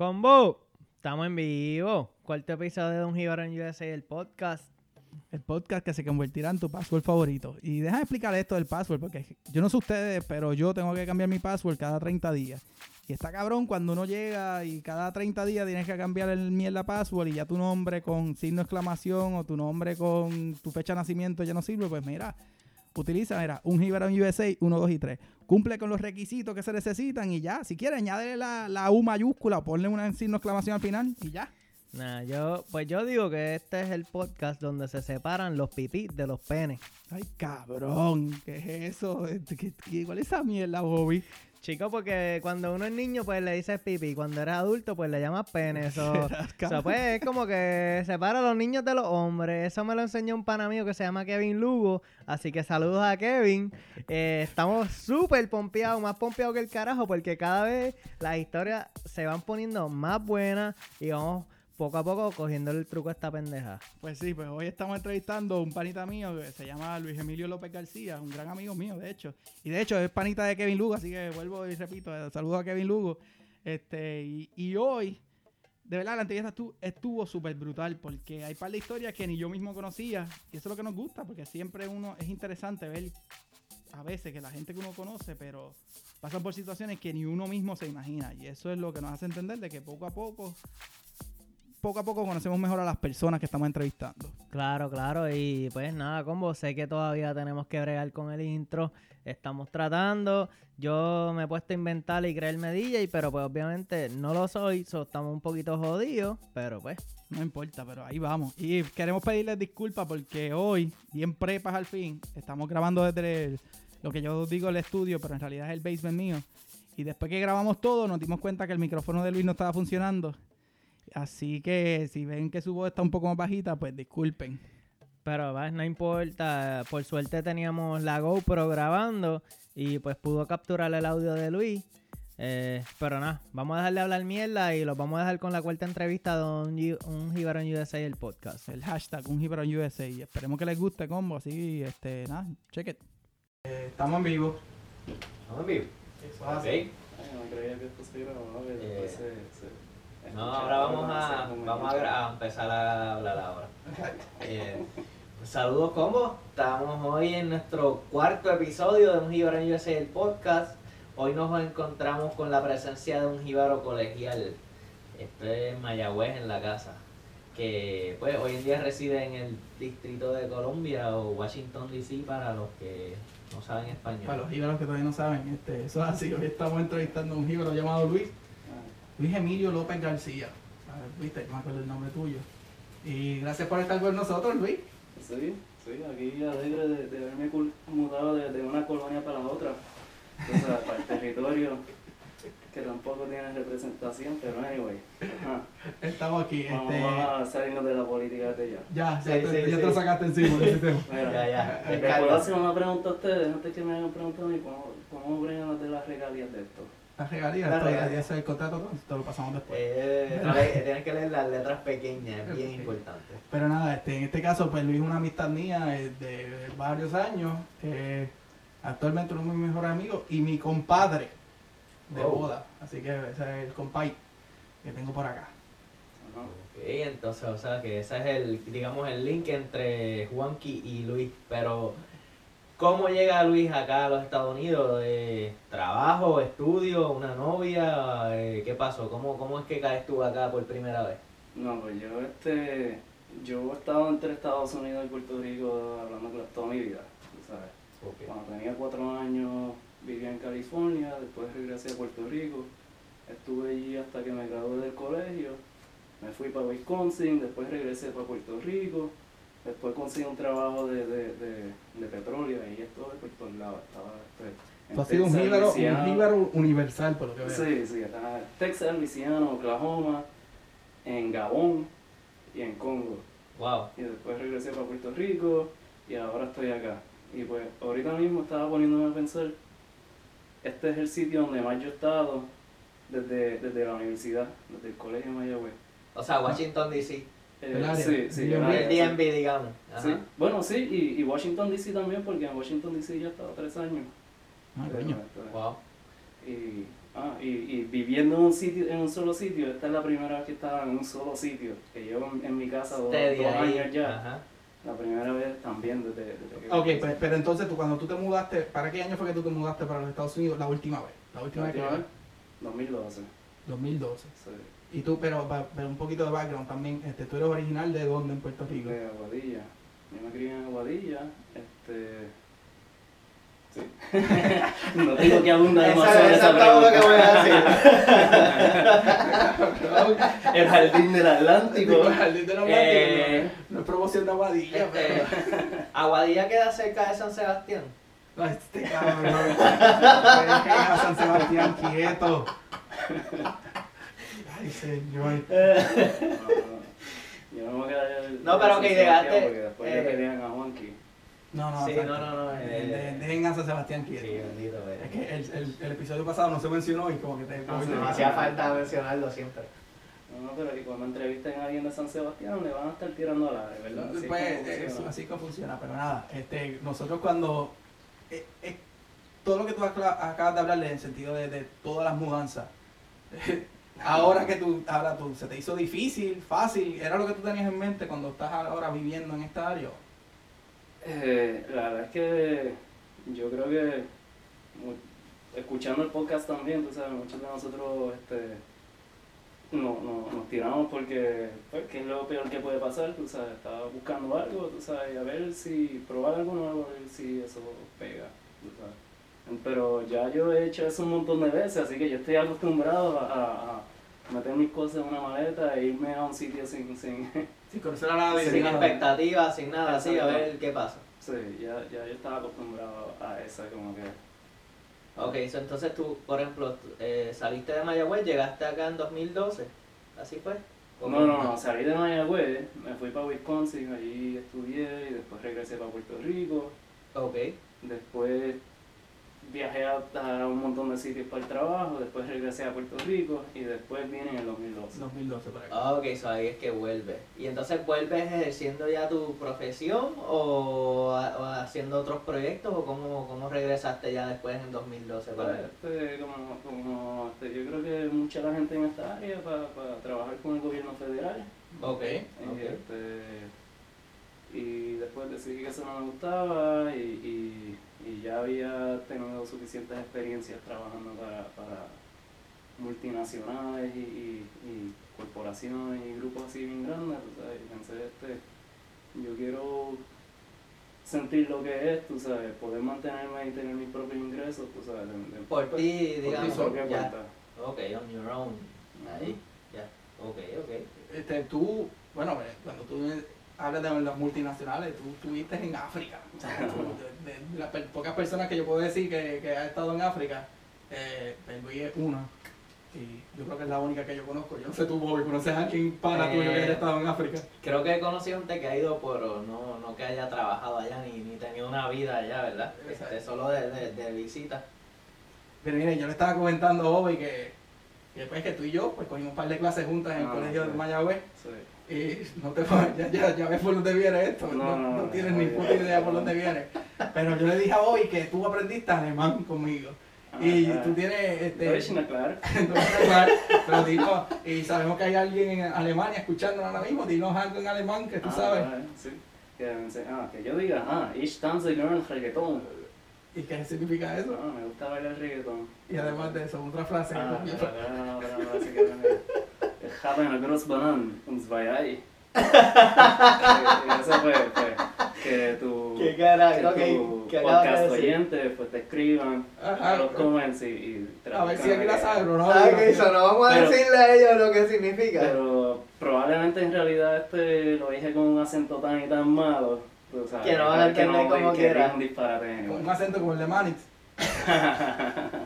Combo, estamos en vivo. Cuarto episodio de Un Jíbaro en USA, el podcast. El podcast que se convertirá en tu password favorito. Y déjame explicar esto del password, porque yo no sé ustedes, pero yo tengo que cambiar mi password cada 30 días. Y está cabrón cuando uno llega y cada 30 días tienes que cambiar el mierda password y ya tu nombre con signo de exclamación o tu nombre con tu fecha de nacimiento ya no sirve. Pues mira, utiliza, mira, un Jíbaro en USA 1, 2 y 3. Cumple con los requisitos que se necesitan y ya. Si quieres, añade la, la U mayúscula o ponle un signo de exclamación al final y ya. Nah, yo, pues yo digo que este es el podcast donde se separan los pipí de los penes. Ay, cabrón, ¿qué es eso? ¿Qué, qué, cuál es esa mierda, Bobby? Chico, porque cuando uno es niño, pues le dices pipí. Cuando eres adulto, pues le llamas pene. Eso, eso, pues es como que separa a los niños de los hombres. Eso me lo enseñó un pana mío que se llama Kevin Lugo. Así que saludos a Kevin. Eh, estamos súper pompeados, más pompeados que el carajo, porque cada vez las historias se van poniendo más buenas y vamos poco a poco cogiendo el truco a esta pendeja. Pues sí, pues hoy estamos entrevistando a un panita mío que se llama Luis Emilio López García, un gran amigo mío, de hecho. Y de hecho es panita de Kevin Lugo, así que vuelvo y repito, eh, saludo a Kevin Lugo. Este, y, hoy, de verdad, la entrevista estuvo, estuvo súper brutal porque hay par de historias que ni yo mismo conocía. Y eso es lo que nos gusta, porque siempre uno es interesante ver a veces que la gente que uno conoce, pero pasan por situaciones que ni uno mismo se imagina. Y eso es lo que nos hace entender de que poco a poco poco a poco conocemos mejor a las personas que estamos entrevistando. Claro, claro. Y pues nada, combo, sé que todavía tenemos que bregar con el intro. Estamos tratando. Yo me he puesto a inventar y creerme DJ, pero pues obviamente no lo soy. So, estamos un poquito jodidos, pero pues. No importa, pero ahí vamos. Y queremos pedirles disculpas porque hoy, bien prepas al fin, estamos grabando desde el, lo que yo digo el estudio, pero en realidad es el basement mío. Y después que grabamos todo, nos dimos cuenta que el micrófono de Luis no estaba funcionando. Así que si ven que su voz está un poco más bajita, pues disculpen. Pero ¿ves? no importa, por suerte teníamos la GoPro grabando y pues pudo capturar el audio de Luis. Eh, pero nada, vamos a dejarle hablar mierda y los vamos a dejar con la cuarta entrevista de un, un Jibarón USA el podcast. El hashtag un Jibarón USA. Esperemos que les guste combo, así, este, nada, check it. Eh, estamos en vivo. ¿Estamos en vivo? Eso. Okay. no creía que esto se grababa, que Eh, se No, ahora vamos a, vamos a, empezar a hablar ahora. Eh, saludos, combo. Estamos hoy en nuestro cuarto episodio de Un Jíbaro en USA, el podcast. Hoy nos encontramos con la presencia de un jíbaro colegial. Este es Mayagüez en la casa. Que pues hoy en día reside en el distrito de Columbia o Washington DC para los que no saben español. Para los jíbaros que todavía no saben, este, eso es así. Hoy estamos entrevistando a un jíbaro llamado Luis. Luis Emilio López García. A ver, viste, no me acuerdo el nombre tuyo. Y gracias por estar con nosotros, Luis. Sí, sí, aquí alegre de, de haberme mudado de, de una colonia para la otra. O sea, para el territorio que tampoco tiene representación, pero anyway. Ajá. Estamos aquí. Vamos, Este, vamos a salirnos de la política de ya. ya, ya, Sí, te, sí, ya sí. te lo sacaste encima. de ese tema. Mira, Ya, ya. Eh, ¿Me puedo hacer una pregunta a ustedes antes que me hagan preguntar a mí? ¿Cómo, cómo bregan las de las regalías de esto? Las regalías, esto ya- es el contrato, te lo pasamos después. Eh, le- tienes que leer las letras pequeñas, es bien importante. Pero nada, este, en este caso, pues Luis es una amistad mía eh, de varios años. eh, actualmente uno de mis mejores amigos y mi compadre de Oh. boda. Así que ese es el compay que tengo por acá. Ok, entonces, o sea que ese es el, digamos, el link entre Juanqui y Luis. Pero, ¿cómo llega Luis acá a los Estados Unidos? Eh, ¿Trabajo, estudio, una novia? Eh, ¿Qué pasó? ¿Cómo, ¿Cómo es que caes tú acá por primera vez? No, pues yo este yo he estado entre Estados Unidos y Puerto Rico hablando con toda mi vida, ¿sabes? Cuando tenía cuatro años vivía en California, después regresé a Puerto Rico, estuve allí hasta que me gradué del colegio, me fui para Wisconsin, después regresé para Puerto Rico, después conseguí un trabajo de, de, de, de petróleo y esto de por todos lados, estaba este, en Tú has sido un jíbaro, un Louisiana. jíbaro universal, por lo que veo. Sí, sí, estaba en Texas, Louisiana, Oklahoma, en Gabón y en Congo. Wow. Y después regresé para Puerto Rico y ahora estoy acá. Y pues ahorita mismo estaba poniéndome a pensar, este es el sitio donde más yo he estado desde, desde la universidad, desde el colegio de Mayagüez. O sea, Washington DC. El área, sí, sí, el área, El sí. Digamos. Sí. Bueno, sí, y, y Washington DC también, porque en Washington DC ya he estado tres años. Ah, Pero, coño. Wow. Y Ah, y, y viviendo en un sitio, en un solo sitio, esta es la primera vez que estaba en un solo sitio, que llevo en, en mi casa dos, dos ahí. años ya. Ajá. La primera vez también desde, desde que Ok, pues, pero entonces tú cuando tú te mudaste, ¿para qué año fue que tú te mudaste para los Estados Unidos? La última vez. La última vez que última vez, 2012. 2012. Sí. Y tú, pero, pa- pero un poquito de background también, este, tú eres original de dónde en Puerto Rico? De Aguadilla. Yo me crié en Aguadilla. Este. Sí. no digo que abunda demasiado esa eso es todo lo que voy a decir. El jardín del Atlántico. Digo, Jardín del Atlántico, Eh, no, no es promoción de Aguadilla, Este, Aguadilla queda cerca de San Sebastián. pero... Ay, Este cabrón. Deja a San Sebastián quieto. Ay, señor. Yo no me voy a quedar. No, pero San llegaste, Porque después eh, pelean a Juanqui. No, no, Sí, no, no, no, eh, de- Dejen a San Sebastián quieto. bendito, Es que el, el, el episodio pasado no se mencionó y como que te... Sí. No hacía falta mencionarlo siempre. No, no, pero que cuando entrevisten a alguien de San Sebastián le van a estar tirando aire, ¿verdad? Así es Pues, como eso, así que funciona, pero nada, este, nosotros cuando, eh, eh, todo lo que tú acabas de hablarle en el sentido de, de todas las mudanzas, ahora que tú, ahora tú, se te hizo difícil, fácil, era lo que tú tenías en mente cuando estás ahora viviendo en esta área. Eh, la verdad es que yo creo que escuchando el podcast también, tú sabes, muchos de nosotros este, no, no, nos tiramos porque pues, ¿qué es lo peor que puede pasar? Tú sabes, estaba buscando algo, tú sabes, a ver si probar algo nuevo, a ver si eso pega, tú sabes. Pero ya yo he hecho eso un montón de veces, así que yo estoy acostumbrado a, meter mis cosas en una maleta e irme a un sitio sin, sin, Sin conocer a nadie. Sin sin expectativas, sin nada, así, a ver qué pasa. Sí, ya, ya yo estaba acostumbrado a esa como que... Ok, so entonces tú, por ejemplo, eh, saliste de Mayagüez, llegaste acá en 2012, ¿así fue? ¿O No, no, no, salí de Mayagüez, me fui para Wisconsin, allí estudié y después regresé para Puerto Rico. Ok, Después viajé a, a un montón de sitios para el trabajo, después regresé a Puerto Rico y después vine en el 2012. 2012 por acá. ah, ok, so ahí es que vuelves. ¿Y entonces vuelves ejerciendo ya tu profesión o, haciendo otros proyectos o cómo, cómo regresaste ya después en 2012 para acá? Este, como, como, este, yo creo que mucha la gente en esta área para, para trabajar con el gobierno federal. Ok, Y, ok. este, y después decidí que eso no me gustaba y, y, y ya había tenido suficientes experiencias trabajando para, para multinacionales y, y, y corporaciones y grupos así bien grandes. tú sabes, y pensé, este, yo quiero sentir lo que es, tú sabes, poder mantenerme y tener mis propios ingresos, tú sabes, de- de- Por ti, por digamos, propia ya. cuenta. Ok, on your own. Ahí, ya. Ok, ok. Este, tú, bueno, eh, cuando tú hablas de las multinacionales, tú estuviste en África. O sea, tú, de, de las pocas personas que yo puedo decir que, que ha estado en África, eh, Luis es una. Y yo creo que es la única que yo conozco. Yo no sé tú, Bobby, ¿conoces a alguien para tuyo que Eh, haya estado en África? Creo que he conocido gente que ha ido, pero no, no que haya trabajado allá ni, ni tenido una vida allá, ¿verdad? Este, solo de, de, de visita. Pero mire, yo le estaba comentando a Bobby que, que, pues, que tú y yo pues, cogimos un par de clases juntas en el Ah, colegio sí. de Mayagüez. Sí. Y no te ya, ya, ya ves por dónde viene esto, no, No, no, tienes no, ni no, puta no, idea no, por dónde viene. Pero yo le dije a Bobby que tú aprendiste alemán conmigo. Y Ah, tú tienes este. Pero y sabemos que hay alguien en Alemania escuchando ahora mismo, dinos algo en alemán que tú Ah, sabes. sí. Que, ah, que yo diga, ah, ich tanze gern reggaeton. ¿Y qué significa eso? Ah, me gusta bailar reggaeton. Y además de eso, otra frase. Ah, ¿no? no, ahora no, así que no. Ich habe eine große Banane und zwei Ei. Y Eso fue, fue que tu, Qué cara, que tu ¿qué de podcast decir? oyente pues te escriban Ajá. los comments y, y A ver si aquí la que- sabe, ¿no? Ah, ok, so no vamos a Pero- decirle a ellos lo que significa. Pero probablemente en realidad este lo dije con un acento tan y tan malo. Que no van a entender como que quiera. es un disparate Con anyway. un acento como el de Manix.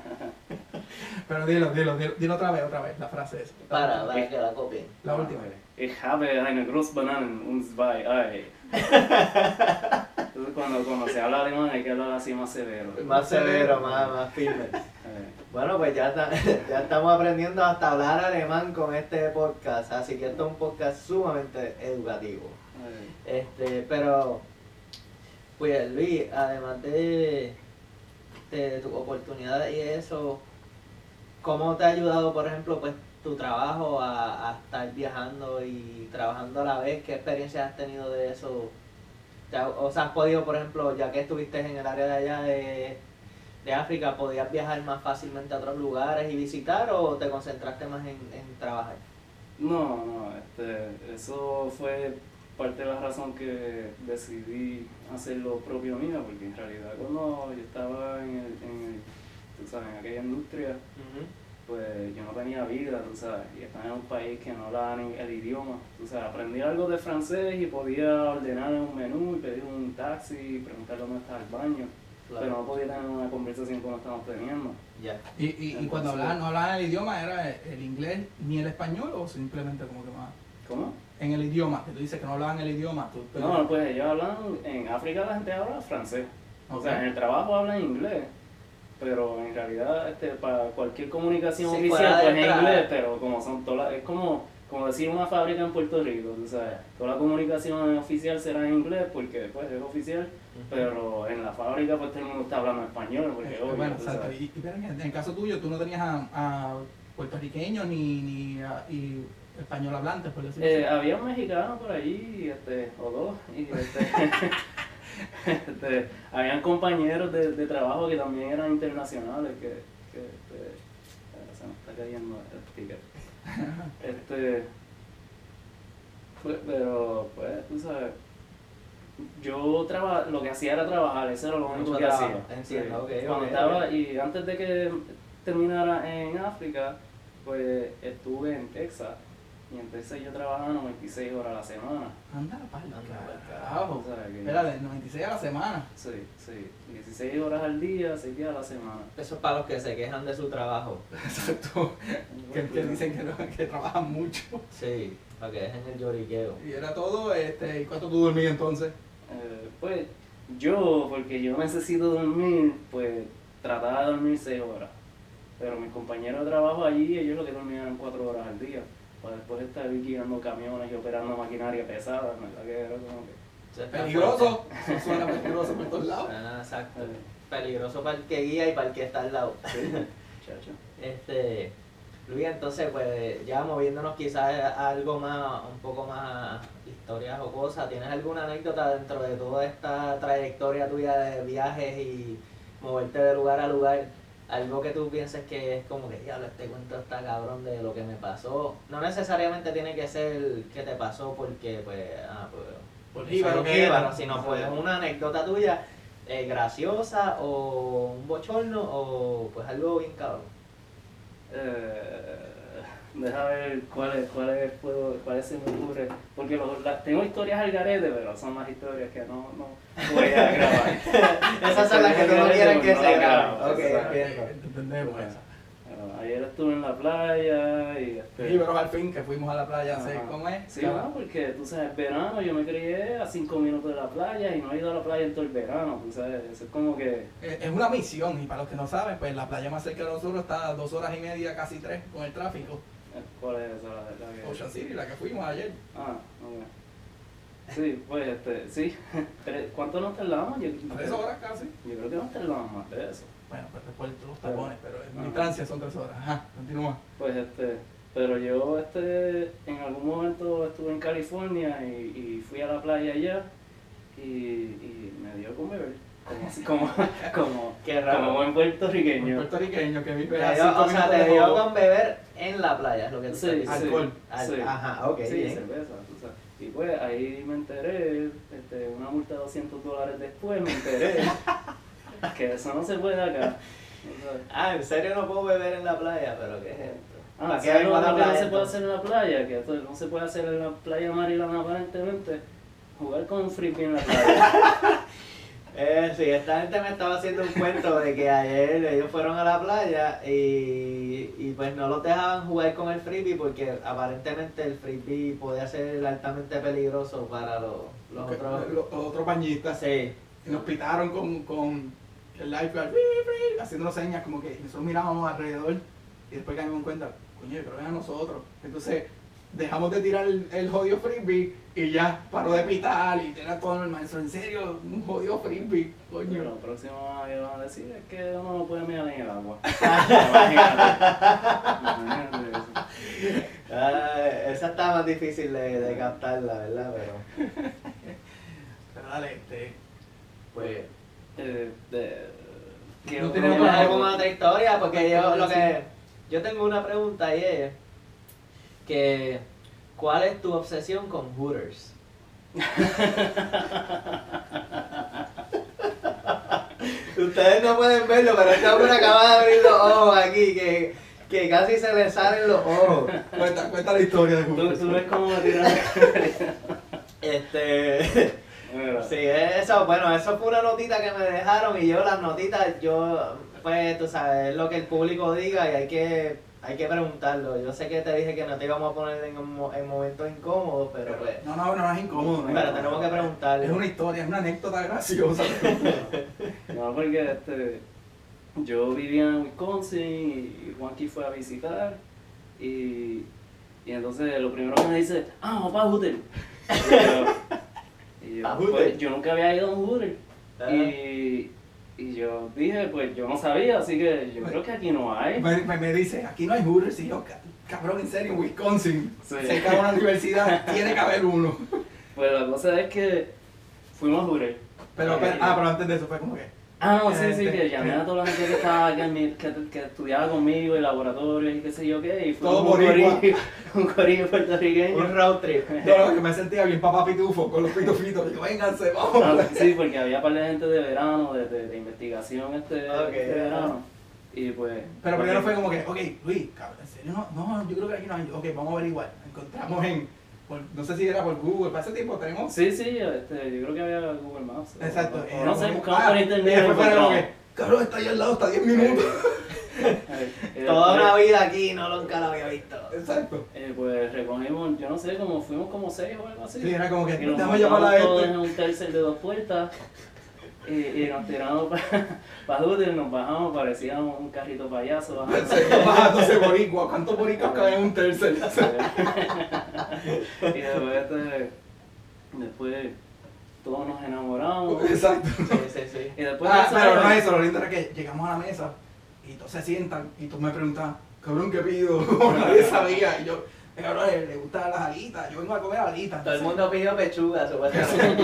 Pero dilo, dilo, dilo, dilo otra vez, otra vez, la frase esa. Para, para que la copien. La última. Ich habe eine große Banane und zwei Ei. Entonces cuando, cuando se habla alemán hay que hablar así más severo. Más severo, más, más firme. Bueno, pues ya, está- ya estamos aprendiendo hasta hablar alemán con este podcast, así que esto es un podcast sumamente educativo. Este, pero, pues Luis, además de, de tus oportunidades y eso, ¿cómo te ha ayudado, por ejemplo, pues tu trabajo a, a estar viajando y trabajando a la vez? ¿Qué experiencias has tenido de eso? O sea, has podido, por ejemplo, ya que estuviste en el área de allá de, de África, ¿podías viajar más fácilmente a otros lugares y visitar o te concentraste más en, en trabajar? No, no, este, eso fue parte de la razón que decidí hacer lo propio mío, porque en realidad cuando yo estaba en, el, en, el- tú sabes, en aquella industria, pues yo no tenía vida, tú sabes, y estaba en un país que no hablaba ni el idioma, tú sabes, aprendí algo de francés y podía ordenar en un menú y pedir un taxi y preguntar dónde estaba el baño, pero no podía tener una conversación como estamos teniendo. Ya. Y, y, y cuando hablaban, no hablaban el idioma, ¿era el inglés ni el español o simplemente como que más? ¿Cómo? En el idioma, que tú dices que no hablaban el idioma. Tú, pero- No, pues ellos hablan, en África la gente habla francés. O sea, en el trabajo hablan inglés. Pero en realidad, este, para cualquier comunicación Sí, oficial, pues es inglés, pero como son todas, las- es como, como decir una fábrica en Puerto Rico, tú sabes. Toda la comunicación oficial será en inglés porque pues es oficial, pero en la fábrica pues todo el mundo está hablando español, porque Eh, es obvio, bueno, exacto. Y, y pero en, en el caso tuyo, tú no tenías a, a puertorriqueños ni, ni a- y español hablantes, por decirlo Eh, así. había un mexicano por allí, este, o dos, y este, este, habían compañeros de, de trabajo que también eran internacionales, que, que este, se me está cayendo el sticker. Este, fue- pero, pues, tú sabes, yo traba, lo que hacía era trabajar, eso era lo único Mucho que trabajo, hacía. entiendo, ok, Cuando estaba, y antes de que terminara en África, pues estuve en Texas. Y en Texas yo trabajaba 96 horas a la semana. Anda, pa'l Anda, pa'l carajo. Espérate, 96 a la semana. Sí, sí. 16 horas al día, 6 días a la semana. Eso es para los que se quejan de su trabajo. Exacto. Que, que dicen que, no- que trabajan mucho. Sí, para que dejen el lloriqueo. Y era todo, este, ¿y cuánto tú dormías entonces? Eh, pues yo, porque yo necesito dormir, pues trataba de dormir 6 horas. Pero mis compañeros de trabajo allí, ellos lo que dormían eran 4 horas al día. Para después estar guiando camiones y operando maquinaria pesada, ¿verdad? Que era como que... Peligroso. Eso suena peligroso por todos lados. fuerte. Ah, exacto. Peligroso para el que guía y para el que está al lado. chacho. Este, Luis, entonces, pues ya moviéndonos quizás a algo más, un poco más historias o cosas, ¿tienes alguna anécdota dentro de toda esta trayectoria tuya de viajes y moverte de lugar a lugar? Algo que tú pienses que es como que, diablo, este cuento está cabrón de lo que me pasó. No necesariamente tiene que ser que te pasó porque, pues, ah, pues, Por jíbaro que jíbaro, era. sino pues una anécdota tuya eh, graciosa o un bochorno o pues algo bien cabrón. Eh, deja ver cuáles cuáles puedo cuáles se me ocurre porque los- tengo historias al garete pero son las historias que no, no voy a grabar Esas son las que no quieres que No se graben. Ok. Entendemos eso. ayer estuve en la playa y este, Jíbaros al fin, que fuimos a la playa, ¿sí? Ajá. ¿cómo es? Sí, bueno, porque tú sabes, verano yo me crié a cinco minutos de la playa y no he ido a la playa en todo el verano, tú sabes, eso es como que, Eh, Es una misión, y para los que no saben, pues la playa más cerca de nosotros está a dos horas y media, casi tres, con el tráfico. ¿Cuál es esa? La, la que- Ocean City, la que fuimos ayer. Ah, ok. Sí, pues este, sí, ¿cuánto nos tardamos? Yo, Tres horas casi. yo creo que nos tardamos más de eso. Bueno, pues después de los tapones, pero en Ajá. distancia son tres horas. Ajá, continúa. Pues este, pero yo este, en algún momento estuve en California y, y fui a la playa allá y, y me dio con beber. Como, así, como, como, Qué raro. como buen Un puertorriqueño. puertorriqueño que vive Te a dio- cinco o sea, te dio con beber en la playa, es lo que tú Sí, diciendo. Alcohol. Al- Sí. Ajá, ok, Sí, bien. cerveza. Y pues ahí me enteré, este, una multa de 200 dólares después me enteré que eso no se puede acá. O sea, Ah, ¿en serio no puedo beber en la playa? ¿Pero qué es esto? Ah, ¿Para qué ¿sabes vengo a lo la que no se puede hacer en la playa? Que esto no se puede hacer en la playa Maryland aparentemente. Jugar con un frisbee en la playa. Eh, sí, esta gente me estaba haciendo un cuento de que ayer ellos fueron a la playa y, y pues no los dejaban jugar con el frisbee porque aparentemente el frisbee podía ser altamente peligroso para los, los Que- otros. los otros bañistas. Sí, Y nos pitaron con, con el lifeguard, haciéndonos señas como que nosotros mirábamos alrededor y después caímos en cuenta, coño, yo creo que era nosotros. Entonces dejamos de tirar el, el jodido frisbee y ya paró de pitar y era todo normal. Eso, en serio, un jodido frisbee, Pero coño. lo próximo que van a decir es que uno no puede mirar en el agua. Imagínate. Imagínate eso. Ah, esa está más difícil de, de captarla, ¿verdad? Pero, Pero dale, este. pues. Eh, de, que No tenemos ¿Tienes para- alguna otra historia? Porque yo lo que. Yo tengo una pregunta y es. Que. ¿Cuál es tu obsesión con Hooters? Ustedes no pueden verlo, pero este hombre acaba de abrir los ojos aquí, que, que casi se le salen los ojos. Cuenta, cuenta la historia de ¿Tú, Hooters. tú ves cómo me tiran. Este. Sí, eso, bueno, eso fue una notita que me dejaron y yo las notitas, yo, pues, tú sabes, es lo que el público diga y hay que, hay que preguntarlo. Yo sé que te dije que no te íbamos a poner en, momentos incómodos, pero pues, No, no, no es incómodo. no pero tenemos que preguntarle. Es una historia, es una anécdota graciosa. No, porque este, yo vivía en Wisconsin y Juanqui fue a visitar y, y entonces lo primero que me dice, ah, vamos para Hooters. Y yo, y yo, ¿Pa' pues, Hooters? yo nunca había ido a un Hooters. Ah. Y, y yo dije, pues yo no sabía, así que yo creo que aquí no hay. me, me, me dice, aquí no hay Hooters. Y yo, "Ca- cabrón, en serio, en Wisconsin. Sí. Cerca de una universidad, tiene que haber uno. Pues la cosa es que fuimos a Hooters. Pero, pero- ah, pero antes de eso fue como que. Ah, no, sí, sí, que llamé a toda la gente que estaba que, que, que estudiaba conmigo en laboratorios y qué sé yo qué, y Todo fuimos un corillo, un corillo puertorriqueño. Un road trip. No, no, que me sentía bien papá pitufo con los pitufitos. Digo, vénganse, vamos. Ah, sí, porque había par de gente de verano, de, de, de investigación este, Ok, este verano. Y pues... Pero primero porque- fue como que, ok, Luis, cabrón, ¿en serio? No, no, yo creo que aquí no hay. Ok, vamos a averiguar. Encontramos en, por- no sé si era por Google, para ese tiempo tenemos. Sí, sí, este, yo creo que había Google Maps. o- Exacto. o era no como sé, que, buscamos ah, por Y internet. que, cabrón, está ahí al lado, está a 10 minutos. Eh, Toda una vida aquí, no nunca lo había visto. Exacto. eh, pues recogimos, yo no sé, como fuimos como seis o algo así. Sí, era como que, Y nos déjame llamar a este. en un tercer de dos puertas y, y nos tiramos para pa Hooters, nos bajamos, parecía un, carrito payaso. bajándose boricua. ¿Cuántos boricuas caben en un tercer? y después, este, después todos nos enamoramos. Exacto. Sí, sí, sí. Y después Ah, de pero no es eso, lo lindo era que llegamos a la mesa y todos se sientan y tú me preguntas, cabrón, ¿qué pido? Nadie sabía. Y yo, "Eh, cabrón, le, le gustan las alitas, yo vengo a comer alitas. Todo el mundo pidió pechuga, supuestamente.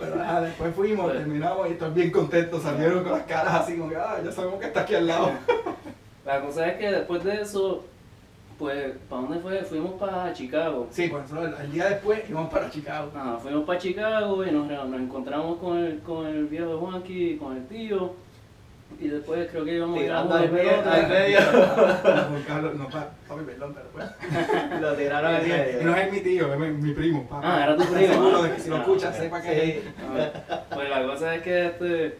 Pero ah, después fuimos, Sí. terminamos y todos bien contentos, salieron con las caras así como que, ah, ya sabemos que está aquí al lado. La cosa es que después de eso, pues, ¿para dónde fue? Fuimos para Chicago. Sí, pues el, día después íbamos para Chicago. Ajá, fuimos para Chicago y nos, nos encontramos con el, con el viejo Juanqui, con el tío. Y después creo que íbamos a ir a al medio- pelota. al medio. No, Carlos, no, pa- papi, perdón, pero pues. Lo tiraron en Y no medio. es mi tío, es mi, mi primo. papá. Ah, era tu primo, Seguro ah. de que si lo Ah, escuchas, ok. sepa que Sí. Ah, Pues la cosa es que este,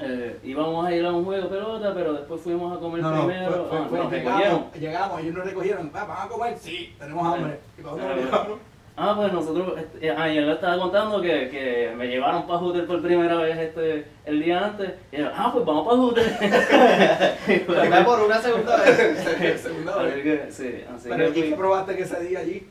eh, íbamos a ir a un juego de pelota, pero después fuimos a comer No, no, primero. fue, fue, Ah, fue- nos recogieron. llegamos, llegamos, ellos nos recogieron, "Pa, ¿van a comer? Sí, tenemos hambre. Y Ah, llevaron, Ah, pues nosotros, este, ah, y él le estaba contando que, que me llevaron para Hooters por primera vez este, el día antes. Y yo, ah, pues vamos para Hooters. Y pues, Fue por una segunda vez. segunda vez. sí, así Pero que ¿y qué probaste que ese día allí?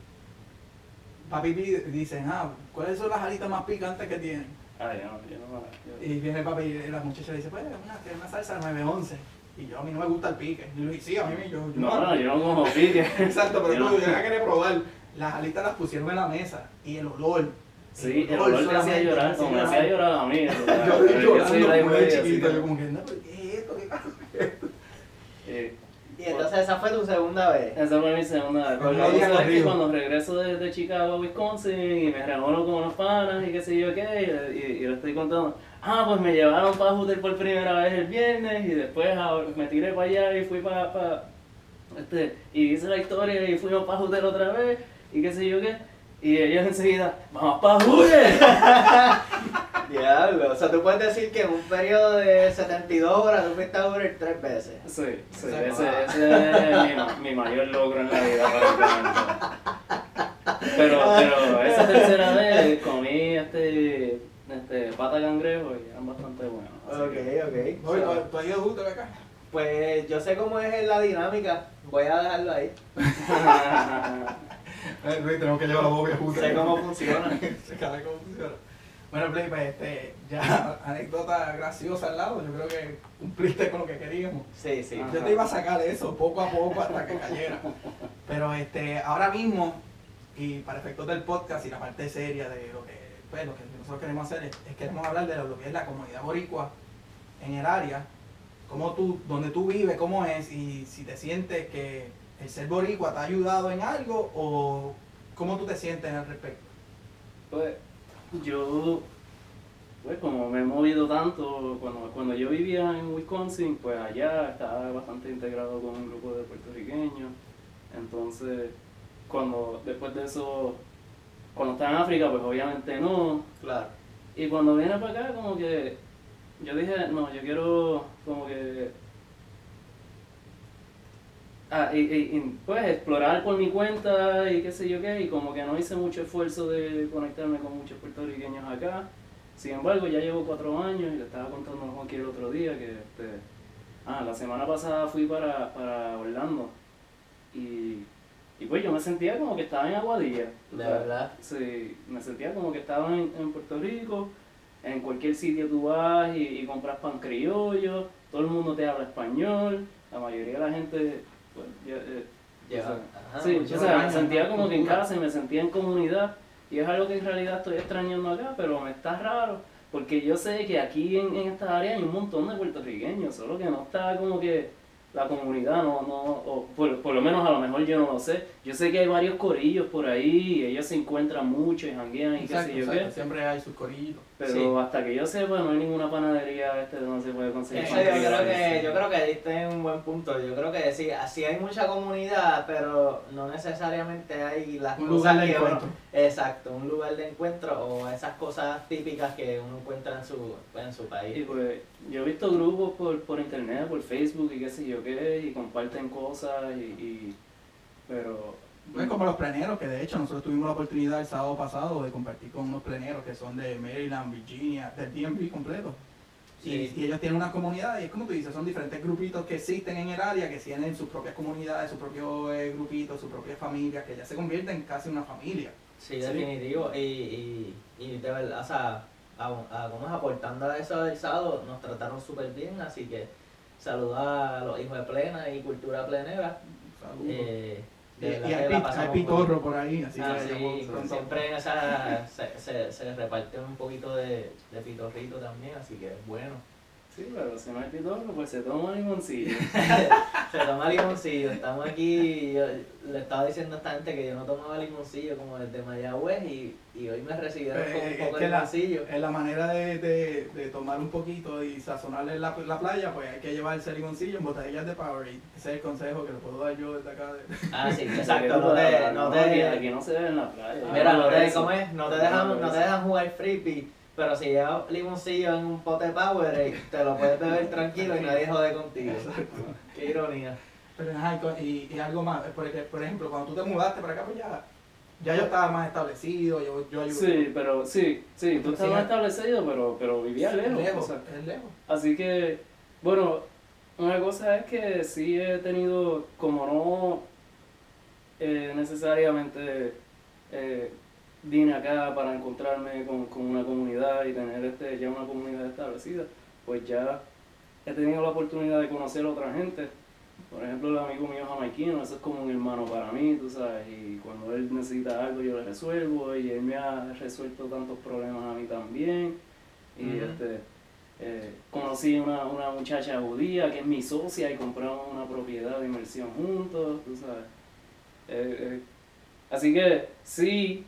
Papi pi- dicen, ah, ¿cuáles son las alitas más picantes que tienen? Ay, yo no, yo no, yo- Y viene el papi y la muchacha le dice, pues una, que una salsa 911. Y yo, a mí no me gusta el pique. Y yo le dije, sí, a mí me yo, yo No, no, yo no como pique. Exacto, pero Yo tú no. yo querer probar. Las alitas las pusieron en la mesa y el olor. Sí, el olor te hacía llorar, me como me hacía llorar a mí. Yo llorando envidia, chiquito, así yo como que, no, pero ¿qué es esto? ¿Qué pasa? eh, Y entonces esa fue tu segunda vez. Esa fue mi segunda vez. Los es que cuando regreso de, de Chicago a Wisconsin y me reúno con unos panas y qué sé yo qué, y, y, y le estoy contando, ah, pues me llevaron para Hooters por primera vez el viernes y después me tiré para allá y fui para, este, y hice la historia y fuimos para Hooters otra vez y qué sé yo qué. Y ellos enseguida, vamos para Hooters. Diablo. O sea, tú puedes decir que en un periodo de 72 horas tú fuiste a Uber tres veces. Sí, sí, Ese- ese, ese es mi, mi mayor logro en la vida, prácticamente. Pero, pero esa tercera vez comí este, este pata cangrejo y eran bastante buenos. Ok, que- ok. Oye, ¿tú- ¿tú has ido a acá? pues yo sé cómo es la dinámica. Voy a dejarlo ahí. Eh, Luis, tenemos que llevar la bobia justa. Sé cómo funciona. Sabe cómo funciona. Bueno, Play, pues este, ya anécdota graciosa al lado. Yo creo que cumpliste con lo que queríamos. Sí, sí. Yo te iba a sacar eso poco a poco hasta que cayera. Pero este, ahora mismo, y para efectos del podcast y la parte seria de lo que, pues, lo que nosotros queremos hacer, es, es queremos hablar de lo que es la comunidad boricua en el área, cómo tú, donde tú vives, cómo es, y si te sientes que el ser boricua te ha ayudado en algo o cómo tú te sientes al respecto. Pues yo, pues como me he movido tanto, cuando, cuando yo vivía en Wisconsin, pues allá estaba bastante integrado con un grupo de puertorriqueños. Entonces, cuando después de eso, cuando estaba en África, pues obviamente no. Claro. Y cuando vine para acá, como que yo dije, no, yo quiero como que ah, y, pues explorar por mi cuenta y qué sé yo qué, y como que no hice mucho esfuerzo de conectarme con muchos puertorriqueños acá. Sin embargo, ya llevo cuatro años y le estaba contando a Juanqui el otro día que este, ah, la semana pasada fui para, para Orlando y, y pues yo me sentía como que estaba en Aguadilla. De verdad. Sí, me sentía como que estaba en, en Puerto Rico, en cualquier sitio tú vas y, y compras pan criollo, todo el mundo te habla español, la mayoría de la gente, pues, ya, eh, Lleva- o sea, ajá, sí, o sea, me sentía como que en casa y me sentía en comunidad, y es algo que en realidad estoy extrañando acá, pero me está raro, porque yo sé que aquí en, en esta área hay un montón de puertorriqueños, solo que no está como que la comunidad, no, no, o por, por lo menos a lo mejor yo no lo sé. Yo sé que hay varios corillos por ahí, y ellos se encuentran mucho y janguean y qué Exacto, sé yo exacto, qué. Siempre hay sus corillos. Pero Sí. hasta que yo sepa, no hay ninguna panadería este donde se puede conseguir. Eso yo creo que, yo creo que diste un buen punto. Yo creo que sí, así hay mucha comunidad, pero no necesariamente hay las Un cosas lugar de que uno- encuentro. exacto, un lugar de encuentro o esas cosas típicas que uno encuentra en su, en su Y país. pues yo he visto grupos por, por internet, por Facebook y qué sé yo qué, y comparten cosas y... y- pero... Como los pleneros, que de hecho nosotros tuvimos la oportunidad el sábado pasado de compartir con unos pleneros que son de Maryland, Virginia, del DMV completo. Y, Sí. y ellos tienen una comunidad, y es como tú dices, son diferentes grupitos que existen en el área, que tienen sus propias comunidades, sus propios eh, grupitos, sus propias familias, que ya se convierten en casi una familia. Sí, definitivo. Y, y, y de verdad, o sea, a, a- como es aportando a eso del sábado, nos trataron súper bien, así que saludos a los hijos de plena y cultura plenera. Saludos. Eh, y hay, pit- hay pitorro por ahí, así Ah, que sí, siempre en esa se, se, se reparte un poquito de, de pitorrito también, así que es bueno. Sí, pero si no hay pitorro, pues se toma limoncillo. Se toma limoncillo, estamos aquí, yo le estaba diciendo a esta gente que yo no tomaba limoncillo como desde Mayagüez y, y hoy me recibieron Eh, con eh, un es poco que de la- limoncillo. Es la manera de, de, de tomar un poquito y sazonarle la, la playa, pues hay que llevarse el limoncillo en botellas de Powerade. Ese es el consejo que le puedo dar yo desde acá. de- Ah, sí, exacto, no te, ah, no te, aquí no se ve en la playa. mira, no te, Eso. ¿cómo es? No te dejan, no te dejan jugar frisbee, pero si llevas limoncillo en un pote Powerade, te lo puedes beber tranquilo y nadie jode contigo. Qué ironía. Pero, ajá, y y, y algo más, por, por ejemplo, cuando tú te mudaste para acá, pues ya, ya yo estaba más establecido, yo, yo ayudé. Sí, pero sí, sí, tú Sí, estabas ah. establecido, pero, pero vivías lejos. lejos, o sea, es lejos. Así que, bueno, una cosa es que sí he tenido, como no eh, necesariamente eh, vine acá para encontrarme con, con una comunidad y tener este ya una comunidad establecida, pues ya he tenido la oportunidad de conocer a otra gente. Por ejemplo, el amigo mío jamaiquino, eso es como un hermano para mí, tú sabes, y cuando él necesita algo yo le resuelvo y él me ha resuelto tantos problemas a mí también. Y Ujú. este, eh, conocí una, una muchacha judía que es mi socia y compramos una propiedad de inversión juntos, tú sabes. Eh, eh, así que sí,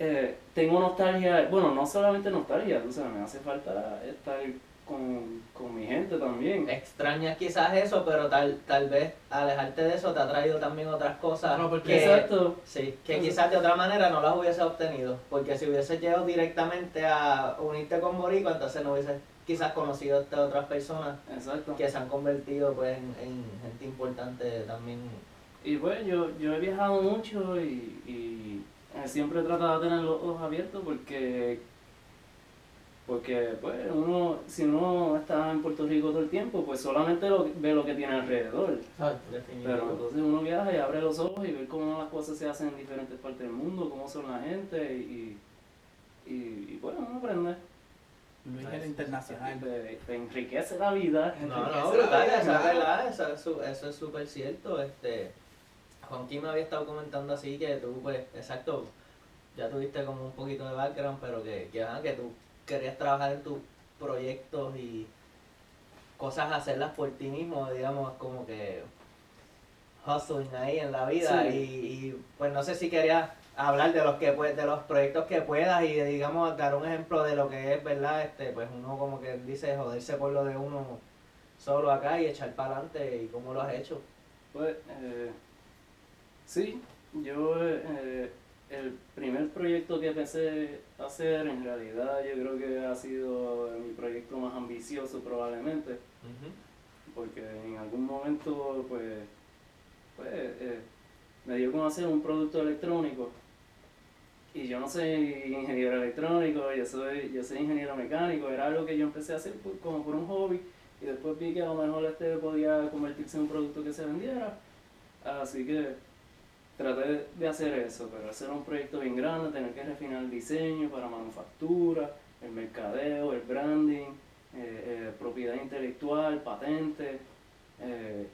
eh, tengo nostalgia, bueno, no solamente nostalgia, tú sabes, me hace falta estar con, con mi gente también. Extrañas quizás eso, pero tal, tal vez alejarte de eso te ha traído también otras cosas No, porque que, Exacto. sí, que quizás de otra manera no las hubiese obtenido. Porque si hubieses llegado directamente a unirte con Boricua, entonces no hubieses quizás conocido a otras personas Exacto. que se han convertido pues en, en gente importante también. Y pues yo, yo he viajado mucho y, y eh, siempre he tratado de tener los ojos abiertos porque Porque pues uno, si uno está en Puerto Rico todo el tiempo, pues solamente lo, ve lo que tiene alrededor. Pero entonces uno viaja y abre los ojos y ve cómo las cosas se hacen en diferentes partes del mundo, cómo son la gente y, y, y bueno, uno aprende. Luis es internacional. Te, enriquece la vida. No, no, brutal, eso es verdad, eso, eso es súper cierto. Este, Juanquín me había estado comentando así que tú, pues, exacto, ya tuviste como un poquito de background, pero que, que, que tú querías trabajar en tus proyectos y cosas hacerlas por ti mismo, digamos, como que hustling ahí en la vida y, y, pues no sé si querías hablar de los que pues, de los proyectos que puedas y digamos dar un ejemplo de lo que es verdad este pues uno como que dice joderse por lo de uno solo acá y echar para adelante y cómo lo has hecho. Pues eh, sí yo eh, el primer proyecto que pensé hacer, en realidad yo creo que ha sido mi proyecto más ambicioso probablemente, porque en algún momento pues, pues eh, me dio como hacer un producto electrónico. Y yo no soy ingeniero electrónico, yo soy, yo soy ingeniero mecánico, era algo que yo empecé a hacer como por un hobby. Y después vi que a lo mejor este podía convertirse en un producto que se vendiera, así que traté de hacer eso, pero hacer un proyecto bien grande, tener que refinar el diseño para manufactura, el mercadeo, el branding, eh, eh, propiedad intelectual, patente. Eh,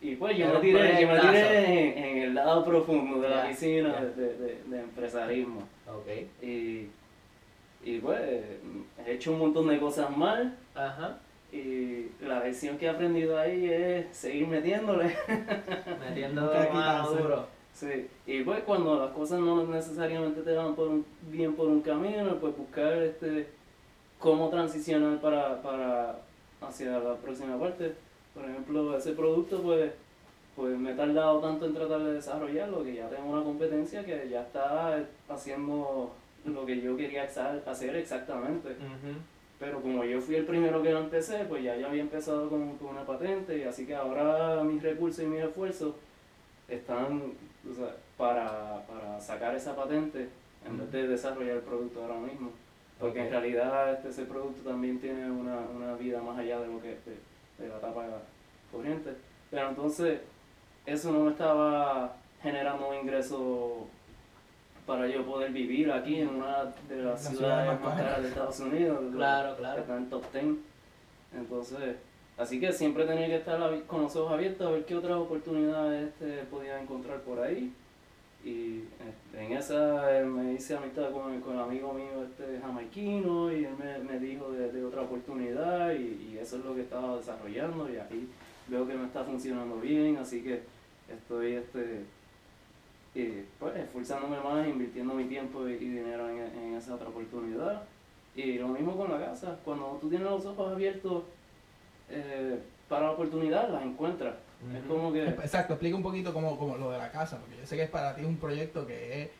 y pues yo me tiré, yo me tiré en, el lado profundo de la piscina de, de, empresarismo. Okay. Y, y pues he hecho un montón de cosas mal. Ajá. Y la lección que he aprendido ahí es seguir metiéndole. Metiéndole más duro. Sí, y pues cuando las cosas no necesariamente te van por un, bien por un camino, pues buscar este cómo transicionar para, para hacia la próxima parte. Por ejemplo, ese producto pues, pues me he tardado tanto en tratar de desarrollarlo que ya tengo una competencia que ya está haciendo lo que yo quería hacer exactamente. Pero como yo fui el primero que lo empecé, pues ya, ya había empezado con, con una patente, y así que ahora mis recursos y mis esfuerzos están para, para sacar esa patente en vez de desarrollar el producto ahora mismo. Porque en realidad este, ese producto también tiene una, una vida más allá de lo que de, la etapa corriente. Pero entonces eso no me estaba generando un ingreso para yo poder vivir aquí en una de las ciudades más caras de Estados Unidos. Claro, claro. Que está en top 10. Entonces, Así que siempre tenía que estar con los ojos abiertos a ver qué otras oportunidades este, podía encontrar por ahí. Y este, en esa me hice amistad con, con el amigo mío este jamaiquino y él me, me dijo de, de, otra oportunidad y, y, eso es lo que estaba desarrollando y ahí veo que me está funcionando bien, así que estoy este, y, pues, esforzándome más, invirtiendo mi tiempo y, dinero en, en esa otra oportunidad. Y lo mismo con la casa, cuando tú tienes los ojos abiertos eh, para la oportunidad las encuentras. Es como que... Exacto, explica un poquito como, como lo de la casa, porque yo sé que es para ti un proyecto que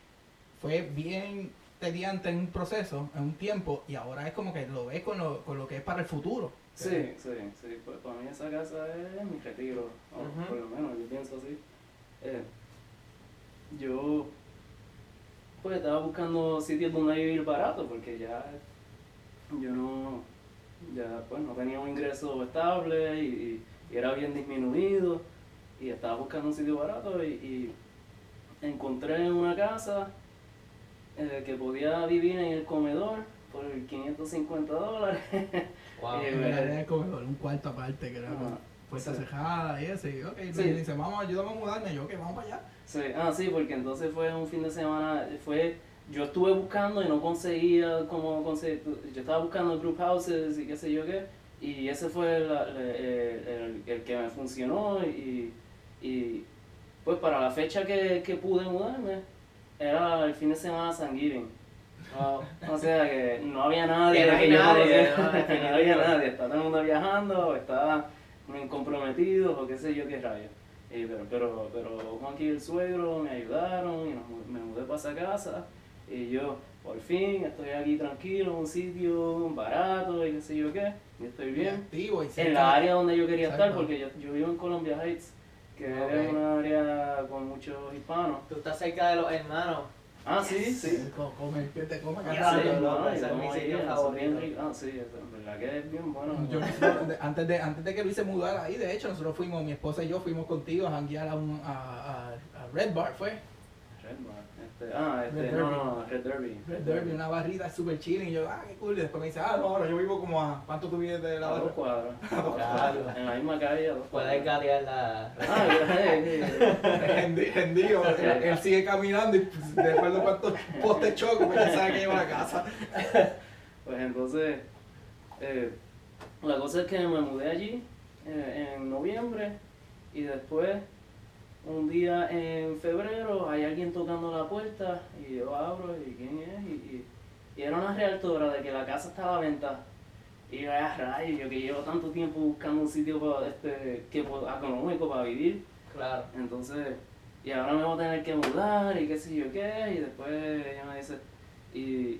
fue bien tediante en un proceso, en un tiempo, y ahora es como que lo ves con lo, con lo que es para el futuro. Sí, sí, sí. Pues para mí esa casa es mi retiro, por lo menos yo pienso así. Eh, yo pues estaba buscando sitios donde vivir barato, porque ya yo no ya pues no tenía un ingreso estable y, era bien disminuido y estaba buscando un sitio barato y, encontré una casa eh, que podía vivir en el comedor por 550 dólares. Wow. en el comedor, un cuarto aparte que era puerta cejada y eso. Y ok, sí. me dice, vamos, ayúdame a mudarme. yo, que vamos para allá. Sí, ah, sí, porque entonces fue un fin de semana, fue yo estuve buscando y no conseguía como conseguir, yo estaba buscando group houses y qué sé yo qué, y ese fue el, el, el, que me funcionó y, y, pues para la fecha que, que, pude mudarme era el fin de semana San Giving. o sea que no había nadie, no, que nadie, no, había nadie, estaba todo el mundo viajando, estaba comprometido o qué sé yo qué rayos. pero, pero, pero Juan y el suegro me ayudaron y me mudé para esa casa y yo, por fin, estoy aquí tranquilo, en un sitio barato y qué sé yo qué, y estoy bien. en la área donde yo quería estar, porque yo, yo, vivo en Columbia Heights, que es una área con muchos hispanos. Tú estás cerca de los hermanos. Ah, sí, sí. Come, que te come y. Ah, sí, en verdad que es bien bueno. Yo- antes, de, antes de que Luis se mudara ahí, de hecho, nosotros fuimos, mi esposa y yo fuimos contigo a janguear a, un, a, a, a Red Bar, ¿fue? Red Bar, este, ah, este, Red no, Derby. no, Red Derby. Red Derby, una barrita super chilling. Y yo, ah, qué cool. Y después me dice, ah, no, ahora yo vivo como a. ¿Cuánto tú vives de la A dos barra? cuadras. Claro. En la misma calle, a dos Puedes cuadras. gatear la. Ah, eh, Rendi- Rendido. Él, él sigue caminando y pues, después de cuántos postes choco, pues ya sabe que lleva a la casa. Pues entonces, eh, la cosa es que me mudé allí eh, en noviembre y después, un día en febrero, hay alguien tocando la puerta y yo abro y quién es y, y, y era una realtora de que la casa estaba a venta. Y yo, ah, rayos, yo que llevo tanto tiempo buscando un sitio para, este, que, económico para vivir. Claro. Entonces, y ahora me voy a tener que mudar y qué sé yo qué, y después ella me dice, y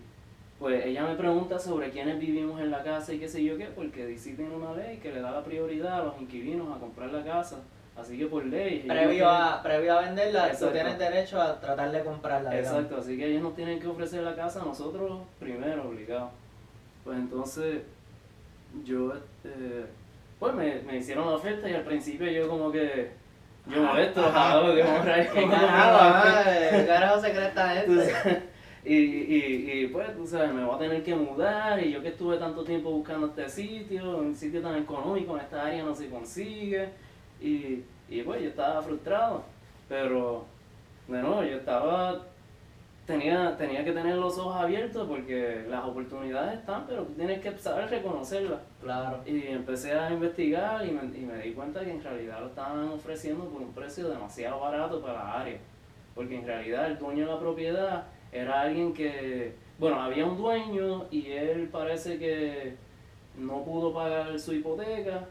pues ella me pregunta sobre quiénes vivimos en la casa y qué sé yo qué, porque tiene una ley que le da la prioridad a los inquilinos a comprar la casa, así que por ley... no Previo tienen- a, previo a venderla, tú Exacto. tienes derecho a tratar de comprarla. digamos. Exacto, así que ellos nos tienen que ofrecer la casa a nosotros primero, obligado. Pues entonces, yo, este, pues me, me hicieron la oferta y al principio yo como que, yo molesto, jalo, que morra ¿Qué carajo, ah? ¿Qué carajo se cree esta Tú gente? y, y, y pues, tú sabes, me voy a tener que mudar y yo que estuve tanto tiempo buscando este sitio, un sitio tan económico, en esta área no se consigue, y, y pues yo estaba frustrado, pero de nuevo yo estaba, tenía, tenía que tener los ojos abiertos porque las oportunidades están, pero tú tienes que saber reconocerlas. Claro. Y empecé a investigar y me, y me di cuenta que en realidad lo estaban ofreciendo por un precio demasiado barato para la área. Porque en realidad el dueño de la propiedad era alguien que, bueno, había un dueño y él parece que no pudo pagar su hipoteca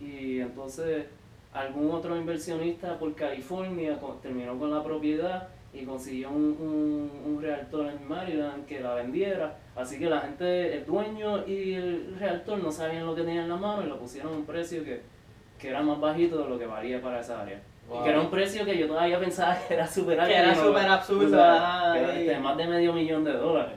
y entonces algún otro inversionista por California co- terminó con la propiedad y consiguió un, un, un realtor en Maryland que la vendiera. Así que la gente, el dueño y el realtor no sabían lo que tenían en la mano y lo pusieron a un precio que, que era más bajito de lo que valía para esa área. Y que era un precio que yo todavía pensaba que era súper alto. Que era súper absurdo, era, y- este, más de medio millón de dólares.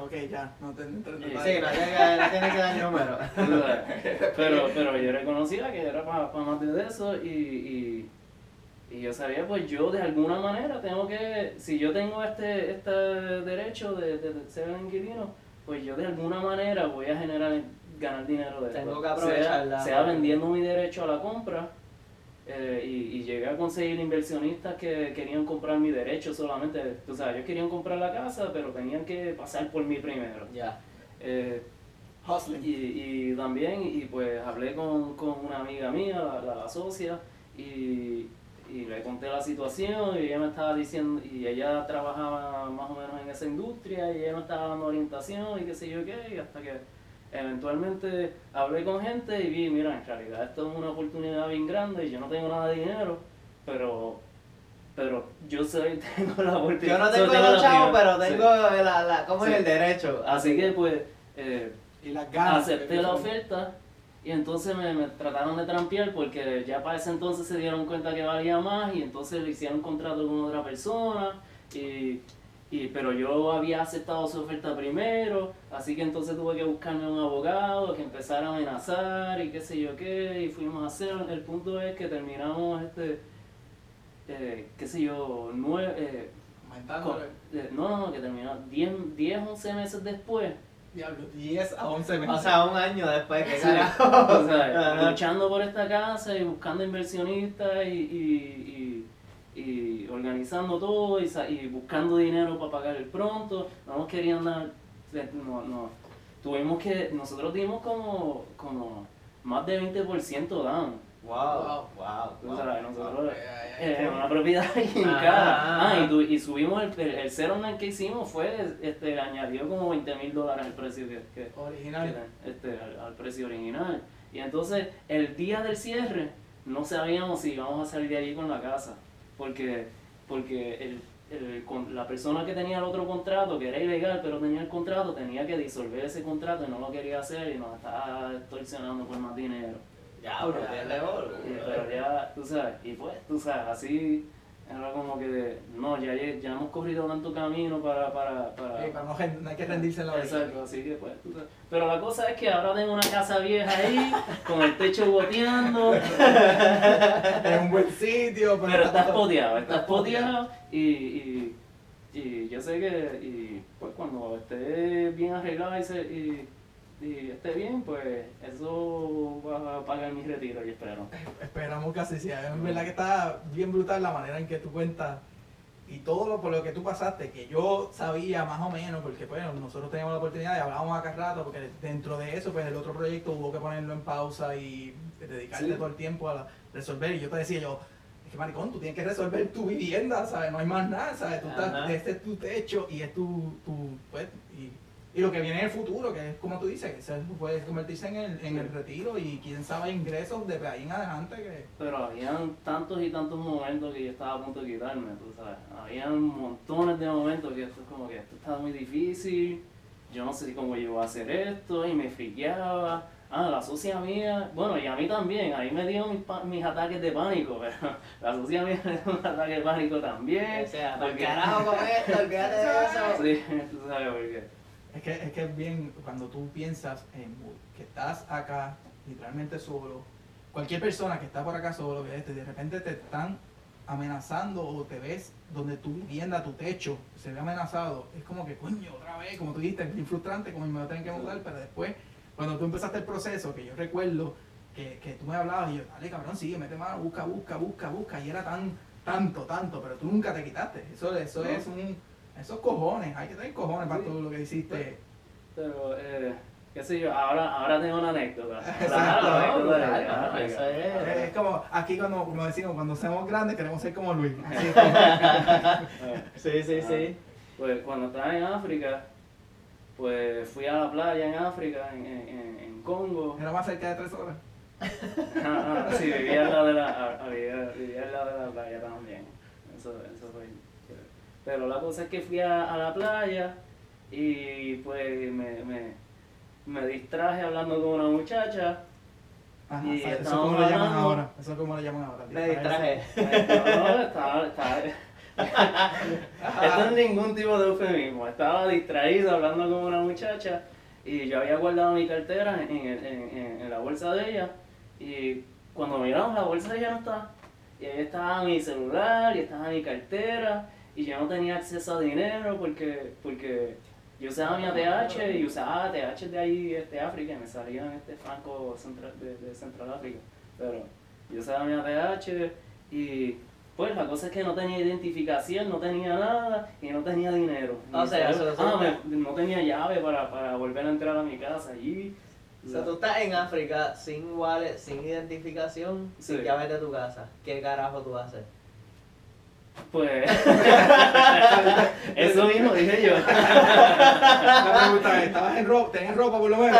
Ok, ya, no te te- Sí, no tiene que, que dar número. Sabes. pero, pero yo reconocía que era para más de eso y, y, y yo sabía, pues yo de alguna manera tengo que, si yo tengo este, este derecho de, de ser inquilino, pues yo de alguna manera voy a generar, ganar dinero de esto. Tengo que aprovecharla. Sea, sea vendiendo mi derecho a la compra eh, y, y llegué a conseguir inversionistas que querían comprar mi derecho solamente. O sea, ellos querían comprar la casa, pero tenían que pasar por mí primero. Ya. Eh, Hustling. y, y también, y pues hablé con, con una amiga mía, la, la socia, y, y le conté la situación y ella me estaba diciendo, y ella trabajaba más o menos en esa industria y ella me estaba dando orientación y qué sé yo qué, y hasta que eventualmente hablé con gente y vi, mira, en realidad esto es una oportunidad bien grande y yo no tengo nada de dinero, pero... Pero yo soy, tengo la oportunidad. Yo no tengo solo los chavos, pero sí. tengo la, la, ¿cómo es el derecho? Así que pues eh, Y las ganas. acepté la oferta y entonces me, me trataron de trampear porque ya para ese entonces se dieron cuenta que valía más y entonces le hicieron un contrato con otra persona y, y pero yo había aceptado su oferta primero así que entonces tuve que buscarme un abogado que empezara a amenazar y qué sé yo qué y fuimos a hacer el punto es que terminamos este eh, qué sé yo nueve eh, Aumentándole. eh, no, no, no, que terminó 10, 10, 11 meses después Diablo, 10 a 11 meses. O sea, un año después que Sí. O sea, luchando por esta casa y buscando inversionistas y, y, y, y organizando todo y, sa- y buscando dinero para pagar el pronto. No nos querían dar, no, no. Tuvimos que, nosotros dimos como, como más de 20% down. Wow, wow, wow. sabes, nosotros, Ay, ay, ay. eh, una propiedad bien cara. Ah, y, tu- y subimos el, el, el cero que hicimos fue, este, añadió como 20 mil dólares al precio que, que, Original. que, este, al, al precio original. Y entonces, el día del cierre, no sabíamos si íbamos a salir de allí con la casa. Porque, porque el, el con- la persona que tenía el otro contrato, que era ilegal, pero tenía el contrato, tenía que disolver ese contrato y no lo quería hacer y nos estaba extorsionando por más dinero. Ya, bro, Ya, tiene oro. Y, pero ya, tú sabes, y pues, tú sabes, así, era como que, no, ya, ya hemos corrido tanto camino para... para, para, para no, no, hay que rendirse en la vida. Exacto, así que pues... Pero la cosa es que ahora tengo una casa vieja ahí, con el techo goteando. en un buen sitio. Pero, está spoteado, está spoteado y, y, y, yo sé que y, pues cuando esté bien arreglado y, se, y y esté bien, pues eso va a pagar mi retiro, y espero. Esperamos que así sea. Es verdad que está bien brutal la manera en que tú cuentas y todo lo por lo que tú pasaste, que yo sabía más o menos, porque pues nosotros teníamos la oportunidad y hablábamos acá rato, porque dentro de eso, pues el otro proyecto hubo que ponerlo en pausa y dedicarle todo el tiempo a resolver. Y yo te decía yo, es que maricón, tú tienes que resolver tu vivienda, ¿sabes? No hay más nada, ¿sabes? Tú estás, este es tu techo y es tu, tu pues, y lo que viene en el futuro, que es como tú dices, que se puede convertirse en el, en el retiro y quién sabe ingresos de ahí en adelante. Que... Pero habían tantos y tantos momentos que yo estaba a punto de quitarme, tú sabes. Habían montones de momentos que esto es como que esto está muy difícil, yo no sé cómo yo voy a hacer esto, y me friqueaba. Ah, la socia mía, bueno, y a mí también, ahí me dio mis, mis ataques de pánico, pero la socia mía me dio un ataque de pánico también. O sea, porque... carajo con esto, olvídate de eso. Sí, tú sabes por qué. Es que, es que es bien, cuando tú piensas en que estás acá literalmente solo, cualquier persona que está por acá solo, que de repente te están amenazando o te ves donde tu vivienda, tu techo se ve amenazado, es como que coño, otra vez, como tú dijiste, es bien frustrante, como me voy a tener que mudar, pero después, cuando tú empezaste el proceso, que yo recuerdo que, que tú me hablabas y yo, dale cabrón, sigue, mete mano, busca, busca, busca, busca, y era tan, tanto, tanto, pero tú nunca te quitaste, eso, eso es un esos cojones, hay que tener cojones para todo lo que hiciste. Pero, eh, qué sé yo, ahora, ahora tengo una anécdota. Exacto, es. como aquí cuando, como decimos, cuando seamos grandes queremos ser como Luis. sí, sí, sí. Pues cuando estaba en África, pues fui a la playa en África, en, en, en Congo. ¿Era más cerca de tres horas? ah, sí, vivía al lado de la, vivía, vivía al lado de la playa también. Eso, eso fue pero la cosa es que fui a, la playa y pues me, me, me, distraje hablando con una muchacha. Ajá, y eso es como le llaman ahora. Eso es como le llaman ahora. Me distraje. No, estaba, estaba, Esto es ningún tipo de eufemismo. Estaba distraído hablando con una muchacha y yo había guardado mi cartera en, en, en, en la bolsa de ella y cuando miramos la bolsa de ella no estaba. Y ahí estaba mi celular y estaba mi cartera y yo no tenía acceso a dinero porque, porque yo usaba mi ATH y usaba ATH de ahí, este África, y me salían este franco central, de, Central África. Pero yo usaba mi ATH y pues la cosa es que no tenía identificación, no tenía nada y no tenía dinero. O sea, ah, no tenía llave para, para volver a entrar a mi casa allí. O sea, tú estás en África sin wallet, sin identificación, sin llave de tu casa. ¿Qué carajo tú haces? Pues. Eso mismo dije yo. ¿Estabas en ropa? ¿Tenías ropa por lo menos?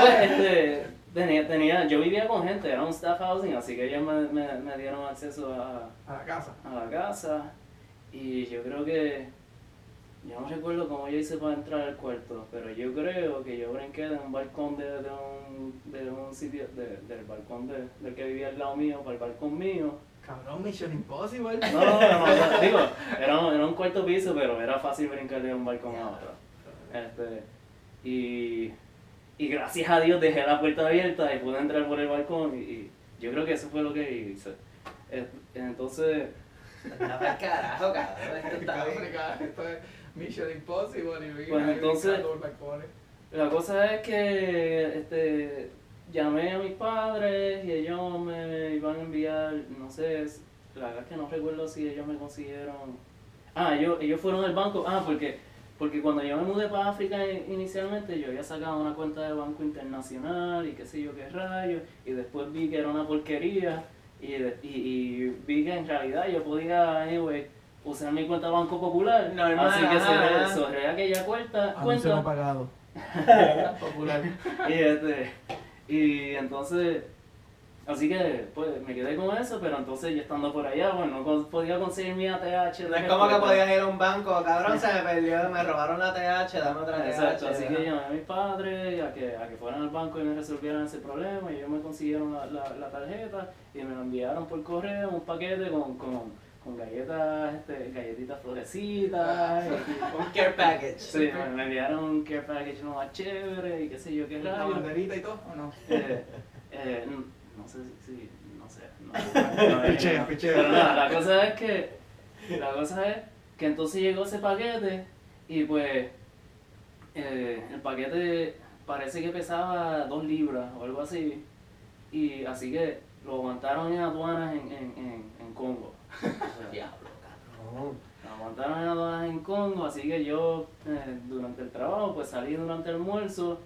pues, este, tenía, tenía, yo vivía con gente, era un staff housing, así que ellos me, me, me dieron acceso a, a la casa. A la casa. Y yo creo que. Yo no recuerdo cómo yo hice para entrar al cuarto, pero yo creo que yo brinqué de un balcón de, de, un, de un sitio, de, del balcón de, del que vivía al lado mío para el balcón mío Cabrón, Mission Impossible. No, no, no, digo, era un, era un cuarto piso, pero era fácil brincar de un balcón a otro. Este, y, y gracias a Dios dejé la puerta abierta y pude entrar por el balcón y, yo creo que eso fue lo que hice. Entonces... Nada carajo, cabrón. Esto es Mission Impossible y pues entonces, la cosa es que este llamé a mis padres y ellos me iban a enviar, no sé, la verdad es que no recuerdo si ellos me consiguieron... Ah, ellos, ellos fueron al banco, ah, porque, porque cuando yo me mudé para África inicialmente yo había sacado una cuenta de banco internacional y qué sé yo qué rayos, y después vi que era una porquería y, y, vi que en realidad yo podía, anyway, usar mi cuenta de Banco Popular. Normal, así que cerré, cerré aquella cuenta. cuenta. no pagado. popular. y este, y entonces, así que pues me quedé con eso, pero entonces yo estando por allá, bueno, no podía conseguir mi ATH. No es como que podías ir a un banco, cabrón, se me perdió, me robaron la ATH, dame otra ATH. Exacto, así que llamé a mis padres a que, a que fueran al banco y me resolvieran ese problema y ellos me consiguieron la, la, tarjeta y me la enviaron por correo, un paquete con, con, con galletas, este, galletitas florecitas. un care package. Sí, me, enviaron un care package más chévere y qué sé yo qué rayos. ¿Una banderita y todo o no? Eh, eh, no sé si, no sé. No, no, Pero nada, la cosa es que, la cosa es que entonces llegó ese paquete y pues eh, el paquete parece que pesaba dos libras o algo así. Y así que lo aguantaron en aduanas en, en, en, en Congo. Diablo, cabrón. Lo aguantaron en aduanas en Congo, así que yo eh, durante el trabajo pues salí durante el almuerzo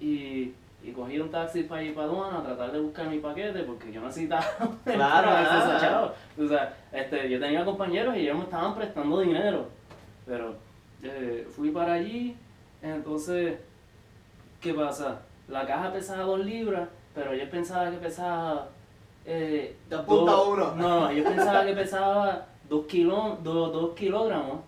y, y cogí un taxi para ir para aduana a tratar de buscar mi paquete porque yo necesitaba claro, claro. O sea, este, yo tenía compañeros y ellos me estaban prestando dinero. Pero eh, fui para allí, entonces, ¿qué pasa? La caja pesaba dos libras, pero yo pensaba que pesaba... Eh, 2.1. No, yo pensaba que pesaba 2 kilo, dos, kilogramos.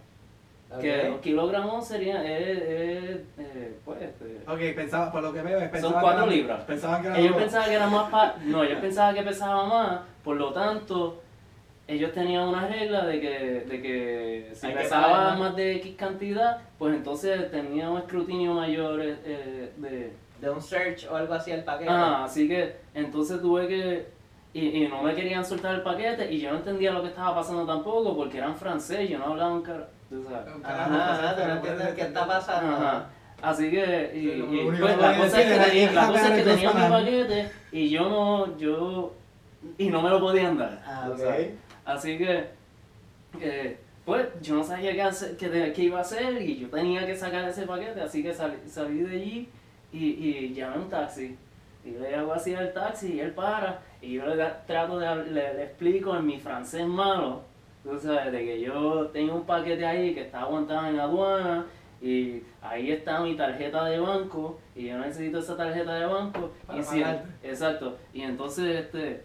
Que 2 kilogramos sería, eh, eh, pues... Este, ok, pensaba, por lo que veo, Son 4 libras. Pensaban que era ellos pensaban que era más... Pa no, yo pensaba que pesaba más, por lo tanto ellos tenían una regla de que, de que si pesaba más de X cantidad, pues entonces tenía un escrutinio mayor eh, eh, de... De un search o algo así el paquete. Ah, así que entonces tuve que... Y, y no me querían soltar el paquete y yo no entendía lo que estaba pasando tampoco porque eran francés, yo no hablaba un car... Ajá, no entiendes qué está pasando. Ajá. Así que, y, pues, la cosa es que, tenía, la cosa es que tenía mi paquete y yo no, yo, y no me lo podían dar. Ah, okay. Así que, pues yo no sabía qué, hacer, qué, qué, iba a hacer y yo tenía que sacar ese paquete, así que salí, salí de allí y, y llamé un taxi. Y le hago así al taxi y él para y yo le trato de, le, explico en mi francés malo, tú sabes, de que yo tengo un paquete ahí que está aguantado en aduana y ahí está mi tarjeta de banco y yo necesito esa tarjeta de banco. y si, exacto. Y entonces este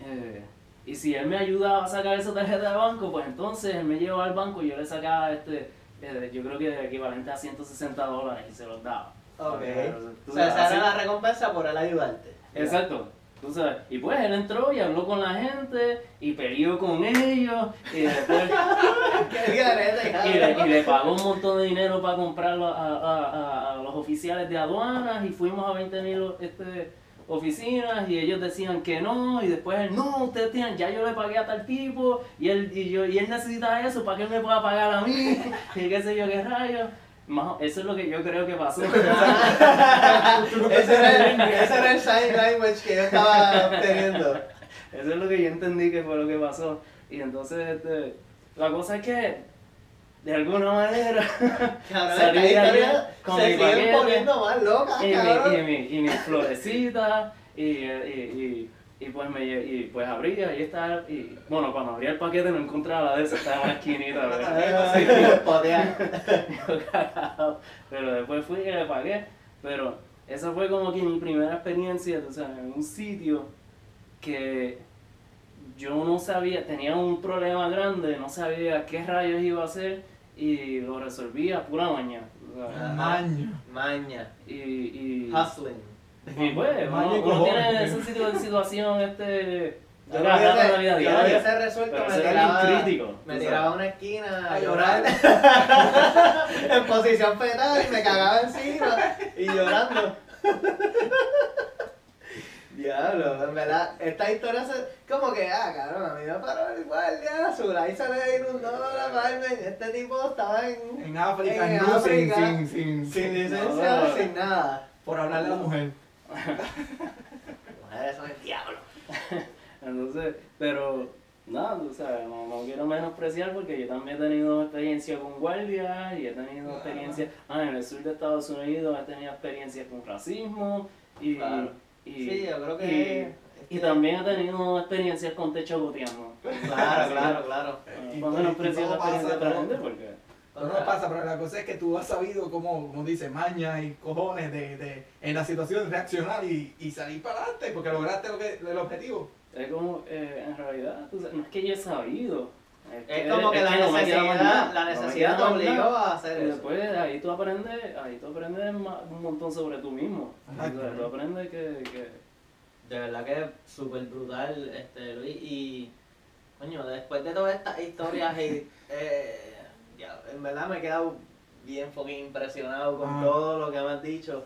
eh, y si él me ayudaba a sacar esa tarjeta de banco, pues entonces él me llevaba al banco y yo le sacaba este, eh, yo creo que equivalente a 160 dólares y se los daba. Ok. o sea, esa era la recompensa por él ayudarte. Exacto. Tú sabes. Y pues él entró y habló con la gente y peleó con ellos y después y, le, y le pagó un montón de dinero para comprarlo a, a, a, los oficiales de aduanas y fuimos a 20 mil este, oficinas y ellos decían que no y después él, no, ustedes tienen, ya yo le pagué a tal tipo y él, y yo, y él necesita eso para que él me pueda pagar a mí y qué sé yo qué rayos. Eso es lo que yo creo que pasó. ese, era el, ese era el sign language que yo estaba obteniendo. Eso es lo que yo entendí que fue lo que pasó. Y entonces, este, la cosa es que de alguna manera salí de allá con se mi siguen poniendo más locas, y, mi, y, mi, y mi florecita y, y, y, pues me y pues abrí y ahí está y bueno cuando abrí el paquete no encontraba la de esa estaba en la esquinita pero después fui y le pagué pero esa fue como que mi primera experiencia o sea, en un sitio que yo no sabía, tenía un problema grande, no sabía qué rayos iba a hacer y lo resolvía pura maña. Maña. Maña. Y, y, Hustling. Y pues, uno, uno tiene esa situación, este. Yo la vida diaria. Yo hubiese resuelto, me tiraba, crítico, me tiraba a una esquina a llorar en posición fetal y me cagaba encima y llorando. Diablo, en verdad, esta historia se, como que, ah, cabrón, a mí me paró el guardia azul, ahí se le inundó la palma, este tipo estaba en, en África, en África sin, sin, sin, licencia, sin nada. Por hablarle a la mujer. Mujeres son el diablo. Entonces, pero, nada, o sea, no, no, quiero menospreciar porque yo también he tenido experiencia con guardias y he tenido experiencia, ah, en el sur de Estados Unidos he tenido experiencia con racismo y... Y, sí, yo creo que... Y, también he tenido experiencias con techo goteando. Claro, claro, claro. No experiencia aprender porque... No, no pasa, pero la cosa es que tú has sabido, como, como dice, maña y cojones de, de, en la situación reaccionar y, y salir para adelante porque lograste lo que, el objetivo. Es como, eh, en realidad, no es que yo he sabido, es, como que, la, necesidad, la necesidad te obligó a hacer eso. Después ahí tú aprendes, ahí tú aprendes un montón sobre tú mismo. tú aprendes que, que... De verdad que es súper brutal, este, Luis. Y Coño, después de todas estas historias, y, eh, ya, en verdad me he quedado bien fucking impresionado con Ah. todo lo que me has dicho.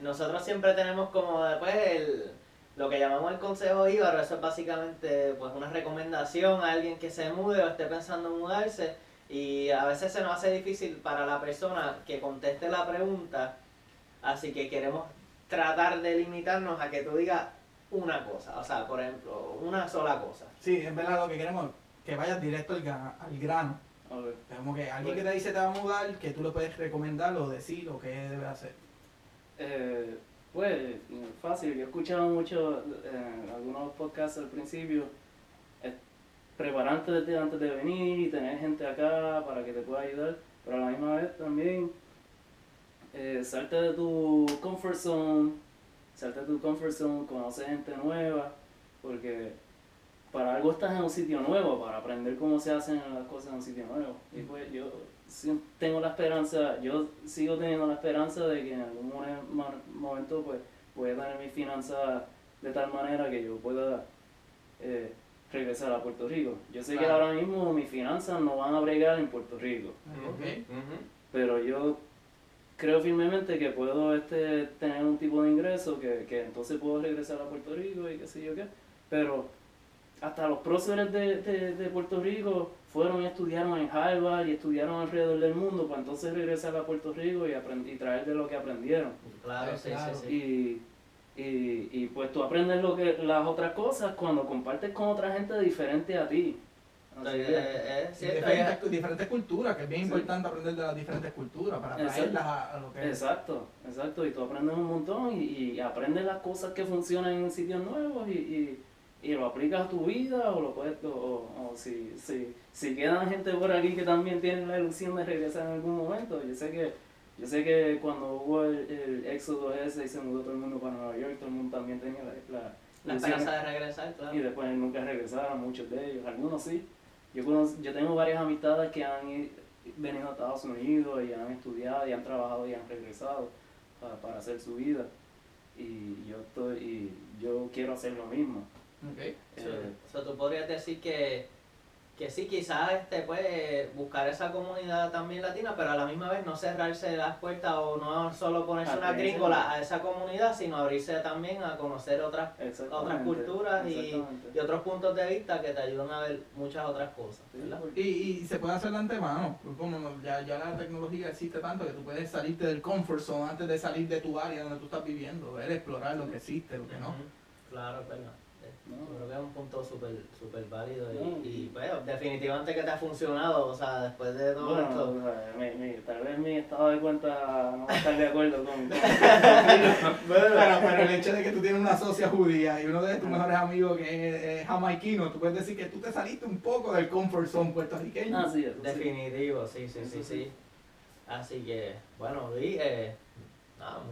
Nosotros siempre tenemos como después el, lo que llamamos el consejo íbaro, eso es básicamente pues una recomendación a alguien que se mude o esté pensando en mudarse y a veces se nos hace difícil para la persona que conteste la pregunta, así que queremos tratar de limitarnos a que tú digas una cosa, o sea, por ejemplo, una sola cosa. Sí, es verdad lo que queremos, que vayas directo al, al grano. Ver. Como que alguien que te dice te va a mudar, que tú le puedes recomendar o decir o qué debe hacer. Eh, pues, fácil. Yo he escuchado mucho eh, algunos podcasts al principio. eh, prepararte desde antes de venir y tener gente acá para que te pueda ayudar. Pero a la misma vez también eh, salte de tu comfort zone. Salte de tu comfort zone, conoce gente nueva. Porque para algo estás en un sitio nuevo, para aprender cómo se hacen las cosas en un sitio nuevo. Y pues yo tengo la esperanza, yo sigo teniendo la esperanza de que en algún momento pues voy a tener mis finanzas de tal manera que yo pueda eh, regresar a Puerto Rico. Yo sé que ahora mismo mis finanzas no van a bregar en Puerto Rico, pero yo creo firmemente que puedo este tener un tipo de ingreso que, que entonces puedo regresar a Puerto Rico y qué sé yo qué. Pero hasta los próceres de, de, de Puerto Rico fueron y estudiaron en Harvard y estudiaron alrededor del mundo para entonces regresar a Puerto Rico y, aprend- y traer de lo que aprendieron. Claro, Eh, sí, claro. sí, sí. Y, y, y pues tú aprendes lo que las otras cosas cuando compartes con otra gente diferente a ti. Así Eh, eh, es Sí, cierto, diferentes, cu- diferentes culturas, que es bien Sí. importante aprender de las diferentes culturas para Exacto. traerlas a, a lo que Exacto, exacto, y tú aprendes un montón y, y aprendes las cosas que funcionan en sitios nuevos y, y, lo aplicas a tu vida o lo puedes, o, o- si, si, si quedan gente por aquí que también tienen la ilusión de regresar en algún momento, yo sé que yo sé que cuando hubo el, el éxodo ese y se mudó todo el mundo para Nueva York, todo el mundo también tenía la, la, esperanza de regresar, claro. y después nunca regresaron, muchos de ellos, algunos sí. Yo, conoc- yo tengo varias amistades que han venido a Estados Unidos y han estudiado y han trabajado y han regresado para, para hacer su vida. Y yo estoy y yo quiero hacer lo mismo. Ok. Eh, O sea, tú podrías decir que, que sí, quizás este, pues, buscar esa comunidad también latina, pero a la misma vez no cerrarse las puertas o no solo ponerse una gringola a esa comunidad, sino abrirse también a conocer otras, otras culturas y, y otros puntos de vista que te ayudan a ver muchas otras cosas. Sí, ¿verdad? porque- Y, y se puede hacer de antemano, pues, como ya, ya la tecnología existe tanto que tú puedes salirte del comfort zone antes de salir de tu área donde tú estás viviendo, ver, explorar lo que existe, lo que no. Claro, es creo que es un punto súper súper válido y, No. y, pues, definitivamente que te ha funcionado, o sea, después de todo Bueno, esto. o sea, mi- mi- tal vez mi estado de cuenta no va a estar de acuerdo con... Pero, pero el hecho de que tú tienes una socia judía y uno de tus mejores amigos que es, es jamaiquino, tú puedes decir que tú te saliste un poco del comfort zone puertorriqueño. Ah, sí. Definitivo, sí, sí, sí, sí. Así que, bueno, Luis, eh,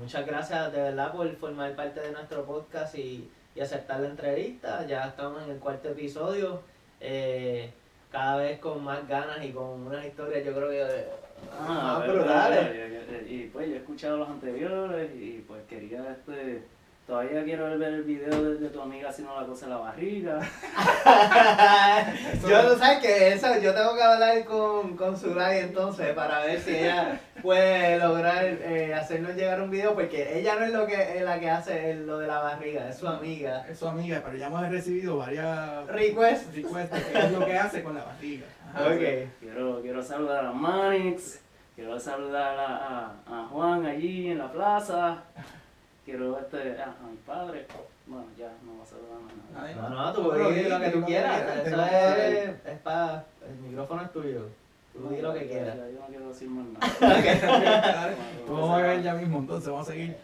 muchas gracias de verdad por formar parte de nuestro podcast y, y aceptar la entrevista. Ya estamos en el cuarto episodio, eh, cada vez con más ganas y con unas historias, yo creo que eh, Ah, más pero, brutales. y, y, pues yo he escuchado los anteriores y pues quería este todavía quiero ver el video de, de tu amiga haciendo la cosa en la barriga. yo no sabes que eso, yo tengo que hablar con, con Zulay entonces para ver si ella puede lograr eh, hacernos llegar un video porque ella no es lo que es la que hace el- lo de la barriga, es su amiga. Es su amiga, pero ya hemos recibido varias Request. requests que es lo que hace con la barriga. Ajá. Ok. Quiero, quiero saludar a Manix, quiero saludar a, a, a Juan allí en la plaza, quiero este, a, a mi padre. Bueno, ya no va a saludar a nadie. No, no, tú di di lo que tú quieras. Eso es, es para. El micrófono es tuyo. Tú di lo que quieras. Yo no quiero decir más nada. Vamos a ver ya mismo, entonces vamos a seguir.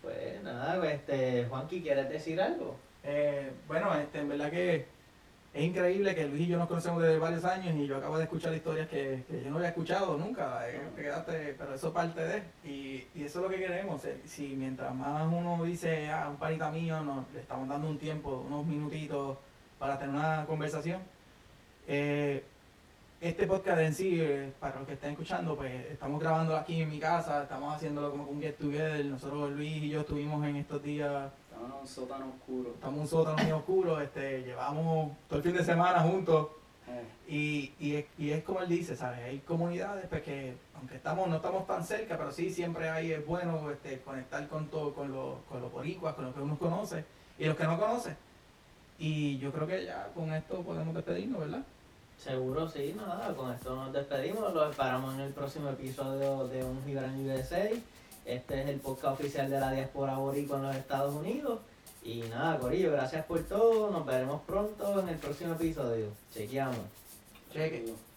Pues nada, pues, este, Juanqui, ¿quieres decir algo? Eh, bueno, este, en verdad que es increíble que Luis y yo nos conocemos desde varios años y yo acabo de escuchar historias que, que yo no había escuchado nunca, eh, pero eso parte de, y, y eso es lo que queremos, eh, si mientras más uno dice, ah, un panita mío, nos, le estamos dando un tiempo, unos minutitos para tener una conversación, eh, este podcast en sí, para los que estén escuchando, pues estamos grabando aquí en mi casa, estamos haciéndolo como un get together, nosotros Luis y yo estuvimos en estos días Estamos en un sótano oscuro. Estamos en un sótano muy oscuro, este, llevamos todo el fin de semana juntos. Eh, Y, y, es, y es como él dice, ¿sabes? Hay comunidades pues, que, aunque estamos, no estamos tan cerca, pero sí siempre hay, es bueno este, conectar con, todo, con, los, con los boricuas, con los que uno conoce y los que no conoce. Y yo creo que ya con esto podemos despedirnos, ¿verdad? Seguro sí, nada, con esto nos despedimos, los esperamos en el próximo episodio de Un Gibran USA. Este es el podcast oficial de la diáspora boricua en los Estados Unidos. Y nada, Corillo, gracias por todo, nos veremos pronto en el próximo episodio. Chequeamos. Cheque. saludos.